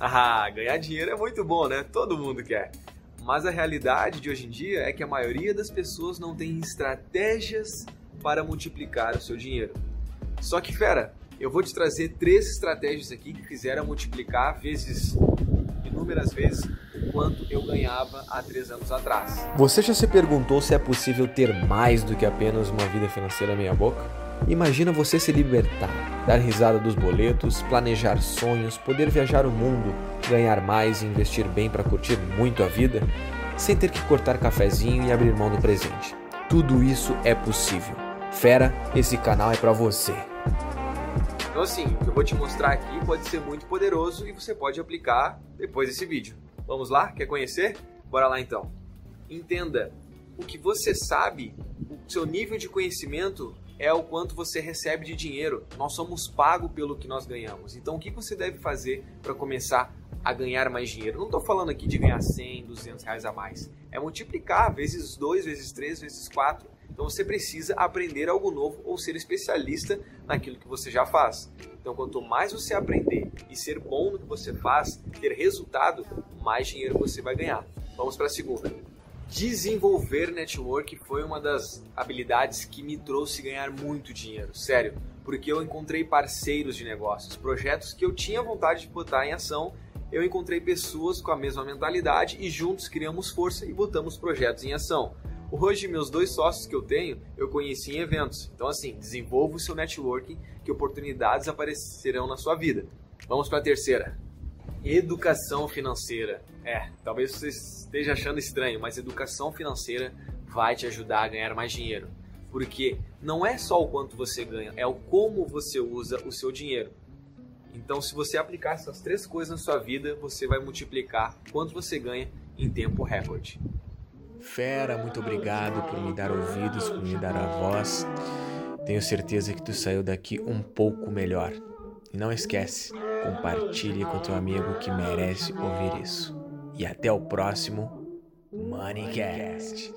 Ah, ganhar dinheiro é muito bom, né? Todo mundo quer. Mas a realidade de hoje em dia é que a maioria das pessoas não tem estratégias para multiplicar o seu dinheiro. Só que, fera, eu vou te trazer três estratégias aqui que fizeram multiplicar vezes, inúmeras vezes, o quanto eu ganhava há três anos atrás. Você já se perguntou se é possível ter mais do que apenas uma vida financeira meia-boca? Imagina você se libertar, dar risada dos boletos, planejar sonhos, poder viajar o mundo, ganhar mais e investir bem para curtir muito a vida, sem ter que cortar cafezinho e abrir mão do presente. Tudo isso é possível. Fera, esse canal é para você. Então assim, o que eu vou te mostrar aqui pode ser muito poderoso e você pode aplicar depois desse vídeo. Vamos lá? Quer conhecer? Bora lá então. Entenda, o que você sabe, o seu nível de conhecimento é o quanto você recebe de dinheiro. Nós somos pagos pelo que nós ganhamos. Então, o que você deve fazer para começar a ganhar mais dinheiro? Não estou falando aqui de ganhar 100, 200 reais a mais. É multiplicar vezes 2, vezes 3, vezes 4. Então, você precisa aprender algo novo ou ser especialista naquilo que você já faz. Então, quanto mais você aprender e ser bom no que você faz, ter resultado, mais dinheiro você vai ganhar. Vamos para a segunda. Desenvolver network foi uma das habilidades que me trouxe ganhar muito dinheiro, sério, porque eu encontrei parceiros de negócios, projetos que eu tinha vontade de botar em ação. Eu encontrei pessoas com a mesma mentalidade e juntos criamos força e botamos projetos em ação. Hoje, meus dois sócios que eu tenho, eu conheci em eventos. Então, assim, desenvolva o seu networking, que oportunidades aparecerão na sua vida. Vamos para a terceira. Educação financeira. É, talvez você esteja achando estranho, mas educação financeira vai te ajudar a ganhar mais dinheiro. Porque não é só o quanto você ganha, é o como você usa o seu dinheiro. Então, se você aplicar essas três coisas na sua vida, você vai multiplicar quanto você ganha em tempo recorde. Fera, muito obrigado por me dar ouvidos, por me dar a voz. Tenho certeza que tu saiu daqui um pouco melhor. E não esquece, compartilhe com teu amigo que merece ouvir isso. E até o próximo Moneycast.